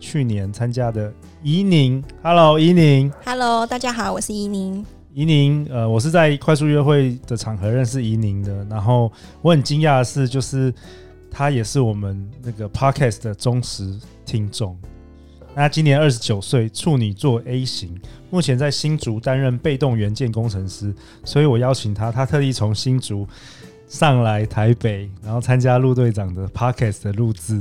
去年参加的。怡宁，Hello，怡宁，Hello，大家好，我是怡宁。怡宁，呃，我是在快速约会的场合认识怡宁的。然后我很惊讶的是，就是他也是我们那个 Podcast 的忠实听众。那今年二十九岁，处女座 A 型，目前在新竹担任被动元件工程师。所以我邀请他，他特地从新竹上来台北，然后参加陆队长的 Podcast 的录制。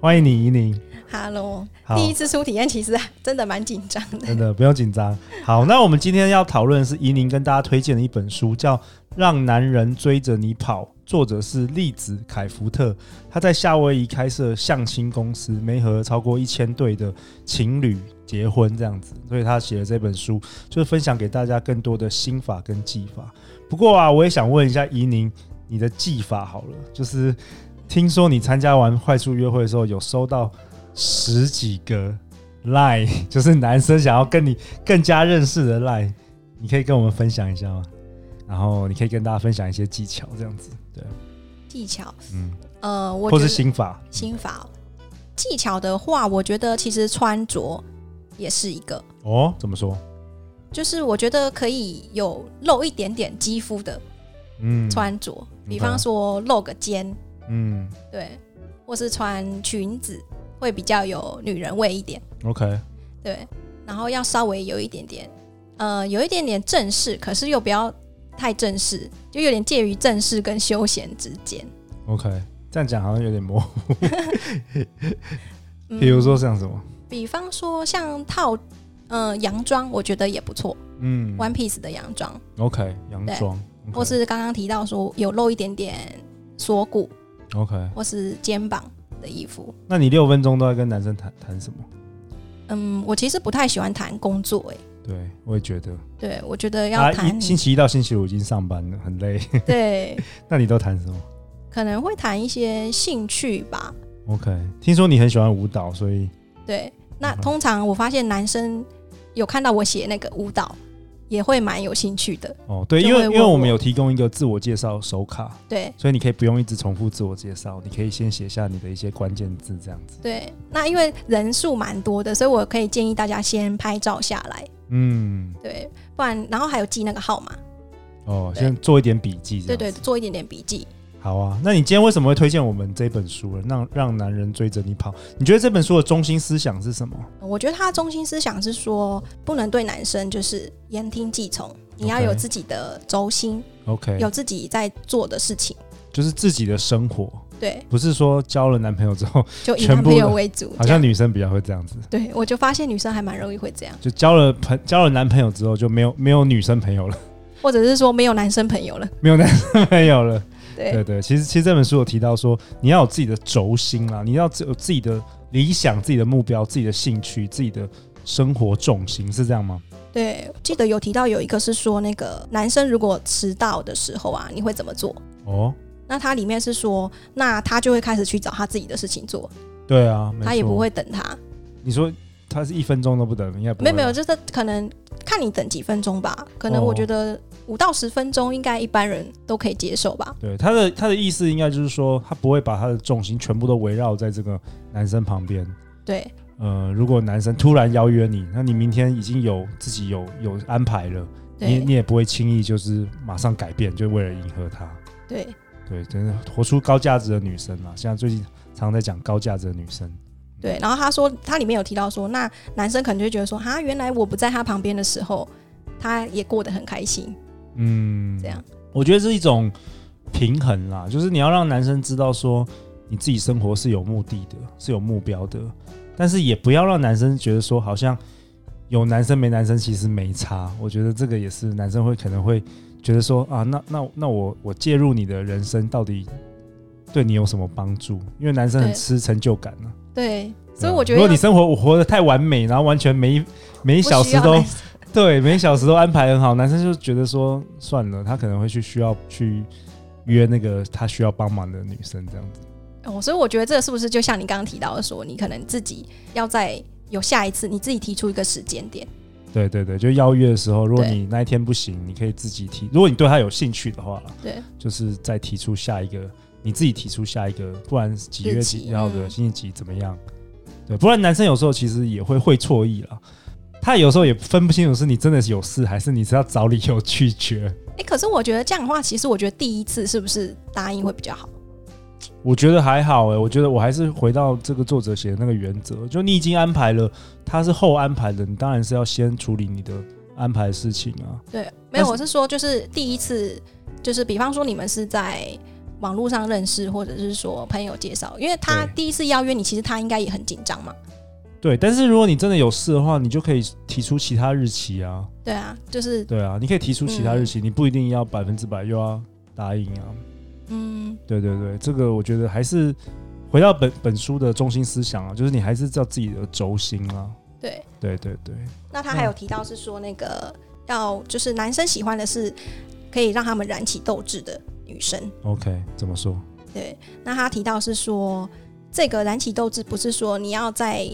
欢迎你，怡宁。Hello，第一次初体验，其实真的蛮紧张的。真的不用紧张。好，那我们今天要讨论的是怡宁跟大家推荐的一本书，叫《让男人追着你跑》，作者是栗子凯福特。他在夏威夷开设相亲公司，没和超过一千对的情侣结婚这样子，所以他写了这本书，就是分享给大家更多的心法跟技法。不过啊，我也想问一下怡宁，你的技法好了，就是听说你参加完快速约会的时候，有收到。十几个 line，就是男生想要跟你更加认识的 line，你可以跟我们分享一下吗？然后你可以跟大家分享一些技巧，这样子，对。技巧，嗯，呃，我或是心法，心法。技巧的话，我觉得其实穿着也是一个。哦，怎么说？就是我觉得可以有露一点点肌肤的，嗯，穿着，比方说露个肩，嗯，对，或是穿裙子。会比较有女人味一点，OK，对，然后要稍微有一点点，呃，有一点点正式，可是又不要太正式，就有点介于正式跟休闲之间，OK，这样讲好像有点模糊，比如说像什么？嗯，比方说像套，嗯、呃，洋装，我觉得也不错，嗯，One Piece 的洋装，OK，洋装，okay. 或是刚刚提到说有露一点点锁骨，OK，或是肩膀。的衣服，那你六分钟都在跟男生谈谈什么？嗯，我其实不太喜欢谈工作、欸，哎，对，我也觉得，对我觉得要谈、啊、星期一到星期五已经上班了，很累。对，那你都谈什么？可能会谈一些兴趣吧。OK，听说你很喜欢舞蹈，所以对，那通常我发现男生有看到我写那个舞蹈。也会蛮有兴趣的。哦，对，因为因为我们有提供一个自我介绍手卡，对，所以你可以不用一直重复自我介绍，你可以先写下你的一些关键字，这样子。对，那因为人数蛮多的，所以我可以建议大家先拍照下来，嗯，对，不然然后还有记那个号码，哦，先做一点笔记，对对，做一点点笔记。好啊，那你今天为什么会推荐我们这本书呢？让让男人追着你跑，你觉得这本书的中心思想是什么？我觉得它的中心思想是说，不能对男生就是言听计从，你要有自己的轴心，OK，有自己在做的事情，就是自己的生活，对，不是说交了男朋友之后就以男朋友为主，好像女生比较会这样子。对，我就发现女生还蛮容易会这样，就交了朋交了男朋友之后就没有没有女生朋友了，或者是说没有男生朋友了，没有男生朋友了。对，对对，其实其实这本书有提到说，你要有自己的轴心啦，你要有自己的理想、自己的目标、自己的兴趣、自己的生活重心，是这样吗？对，记得有提到有一个是说，那个男生如果迟到的时候啊，你会怎么做？哦，那他里面是说，那他就会开始去找他自己的事情做。对啊，他也不会等他。你说他是一分钟都不等，应该。没有没有，就是可能看你等几分钟吧。可能我觉得。哦五到十分钟应该一般人都可以接受吧？对，他的他的意思应该就是说，他不会把他的重心全部都围绕在这个男生旁边。对，呃，如果男生突然邀约你，那你明天已经有自己有有安排了，你你也不会轻易就是马上改变，就为了迎合他。对对，真的活出高价值的女生嘛。现在最近常常在讲高价值的女生。对，然后他说他里面有提到说，那男生可能就觉得说，哈，原来我不在他旁边的时候，他也过得很开心。嗯，这样，我觉得是一种平衡啦，就是你要让男生知道说你自己生活是有目的的，是有目标的，但是也不要让男生觉得说好像有男生没男生其实没差。我觉得这个也是男生会可能会觉得说啊，那那那我我介入你的人生到底对你有什么帮助？因为男生很吃成就感呢、啊。对，所以我觉得，如果你生活活得太完美，然后完全每每一小时都 对每一小时都安排很好，男生就觉得说算了，他可能会去需要去约那个他需要帮忙的女生这样子。哦，所以我觉得这个是不是就像你刚刚提到的说，你可能自己要在有下一次，你自己提出一个时间点。对对对，就邀约的时候，如果你那一天不行，你可以自己提。如果你对他有兴趣的话，对，就是再提出下一个，你自己提出下一个，不然几月几号的星期几怎么样？对，不然男生有时候其实也会会错意了，他有时候也分不清楚是你真的是有事，还是你是要找理由拒绝。哎，可是我觉得这样的话，其实我觉得第一次是不是答应会比较好？我觉得还好哎、欸，我觉得我还是回到这个作者写的那个原则，就你已经安排了，他是后安排的，你当然是要先处理你的安排的事情啊。对，没有，我是说，就是第一次，就是比方说你们是在网络上认识，或者是说朋友介绍，因为他第一次邀约你，其实他应该也很紧张嘛。对，但是如果你真的有事的话，你就可以提出其他日期啊。对啊，就是对啊，你可以提出其他日期，嗯、你不一定要百分之百又要答应啊。嗯，对对对，这个我觉得还是回到本本书的中心思想啊，就是你还是照自己的轴心啊。对对对对。那他还有提到是说，那个要就是男生喜欢的是可以让他们燃起斗志的女生。OK，怎么说？对，那他提到是说，这个燃起斗志不是说你要在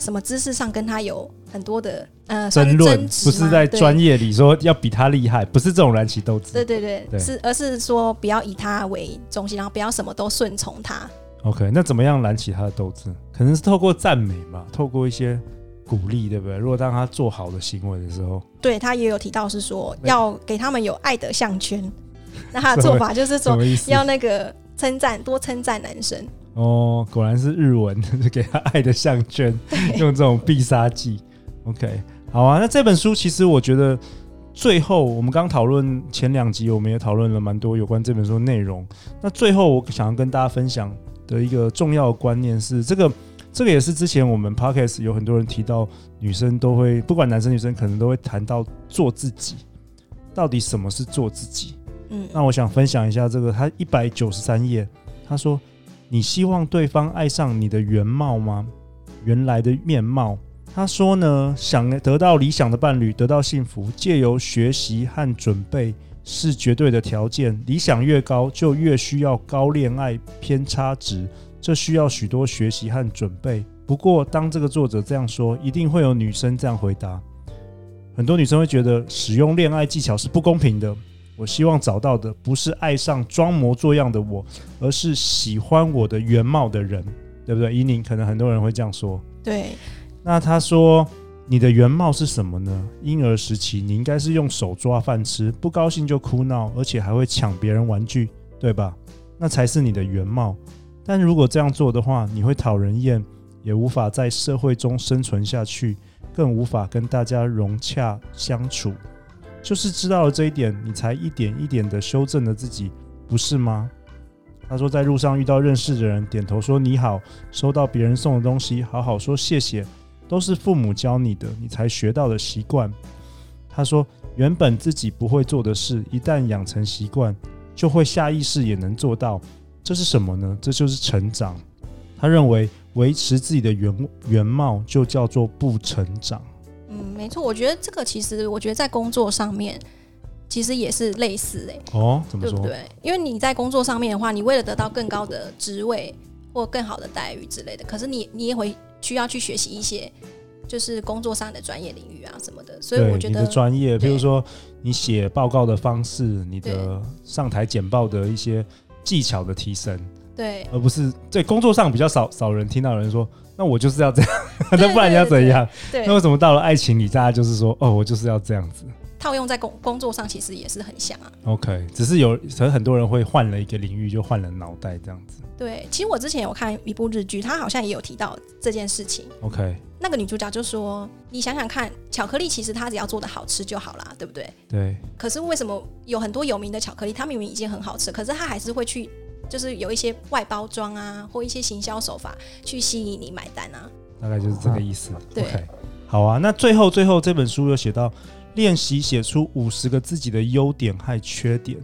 什么知识上跟他有很多的。呃，争论不是在专业里说要比他厉害，不是这种燃起斗志。对对对，对是而是说不要以他为中心，然后不要什么都顺从他。OK，那怎么样燃起他的斗志？可能是透过赞美嘛，透过一些鼓励，对不对？如果当他做好的行为的时候，对他也有提到是说要给他们有爱的项圈。那他的做法就是说要那个称赞，多称赞男生。哦，果然是日文，给他爱的项圈，用这种必杀技。OK。好啊，那这本书其实我觉得最后我们刚讨论前两集，我们也讨论了蛮多有关这本书的内容。那最后我想要跟大家分享的一个重要的观念是，这个这个也是之前我们 Podcast 有很多人提到，女生都会不管男生女生可能都会谈到做自己，到底什么是做自己？那我想分享一下这个，他一百九十三页，他说：“你希望对方爱上你的原貌吗？原来的面貌。”他说呢，想得到理想的伴侣，得到幸福，借由学习和准备是绝对的条件。理想越高，就越需要高恋爱偏差值，这需要许多学习和准备。不过，当这个作者这样说，一定会有女生这样回答。很多女生会觉得使用恋爱技巧是不公平的。我希望找到的不是爱上装模作样的我，而是喜欢我的原貌的人，对不对？伊宁，可能很多人会这样说。对。那他说：“你的原貌是什么呢？婴儿时期你应该是用手抓饭吃，不高兴就哭闹，而且还会抢别人玩具，对吧？那才是你的原貌。但如果这样做的话，你会讨人厌，也无法在社会中生存下去，更无法跟大家融洽相处。就是知道了这一点，你才一点一点的修正了自己，不是吗？”他说：“在路上遇到认识的人，点头说你好，收到别人送的东西，好好说谢谢。”都是父母教你的，你才学到的习惯。他说，原本自己不会做的事，一旦养成习惯，就会下意识也能做到。这是什么呢？这就是成长。他认为维持自己的原原貌，就叫做不成长。嗯，没错。我觉得这个其实，我觉得在工作上面，其实也是类似诶、欸。哦，怎么说？对不对？因为你在工作上面的话，你为了得到更高的职位或更好的待遇之类的，可是你你也会。需要去学习一些，就是工作上的专业领域啊什么的，所以我觉得你的专业，比如说你写报告的方式，你的上台简报的一些技巧的提升，对，而不是在工作上比较少少人听到人说，那我就是要这样，那不然你要怎样？对，那为什么到了爱情里，大家就是说，哦，我就是要这样子？套用在工工作上，其实也是很像啊。OK，只是有可能很多人会换了一个领域，就换了脑袋这样子。对，其实我之前有看一部日剧，他好像也有提到这件事情。OK，那个女主角就说：“你想想看，巧克力其实它只要做的好吃就好啦，对不对？”对。可是为什么有很多有名的巧克力，它明明已经很好吃，可是它还是会去，就是有一些外包装啊，或一些行销手法去吸引你买单啊？大概就是这个意思。啊、对，okay. 好啊。那最后最后这本书又写到。练习写出五十个自己的优点和缺点。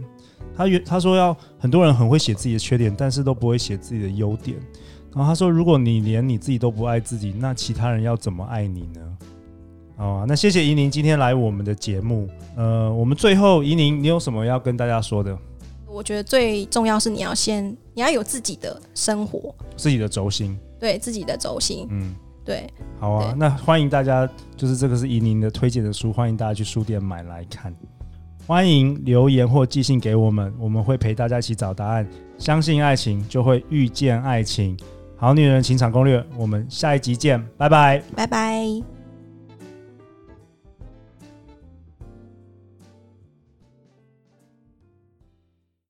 他原他说要很多人很会写自己的缺点，但是都不会写自己的优点。然后他说：“如果你连你自己都不爱自己，那其他人要怎么爱你呢？”哦，那谢谢怡宁今天来我们的节目。呃，我们最后怡宁，你有什么要跟大家说的？我觉得最重要是你要先，你要有自己的生活，自己的轴心，对自己的轴心。嗯，对。好啊，那欢迎大家，就是这个是怡宁的推荐的书，欢迎大家去书店买来看。欢迎留言或寄信给我们，我们会陪大家一起找答案。相信爱情，就会遇见爱情。好女人情场攻略，我们下一集见，拜拜，拜拜。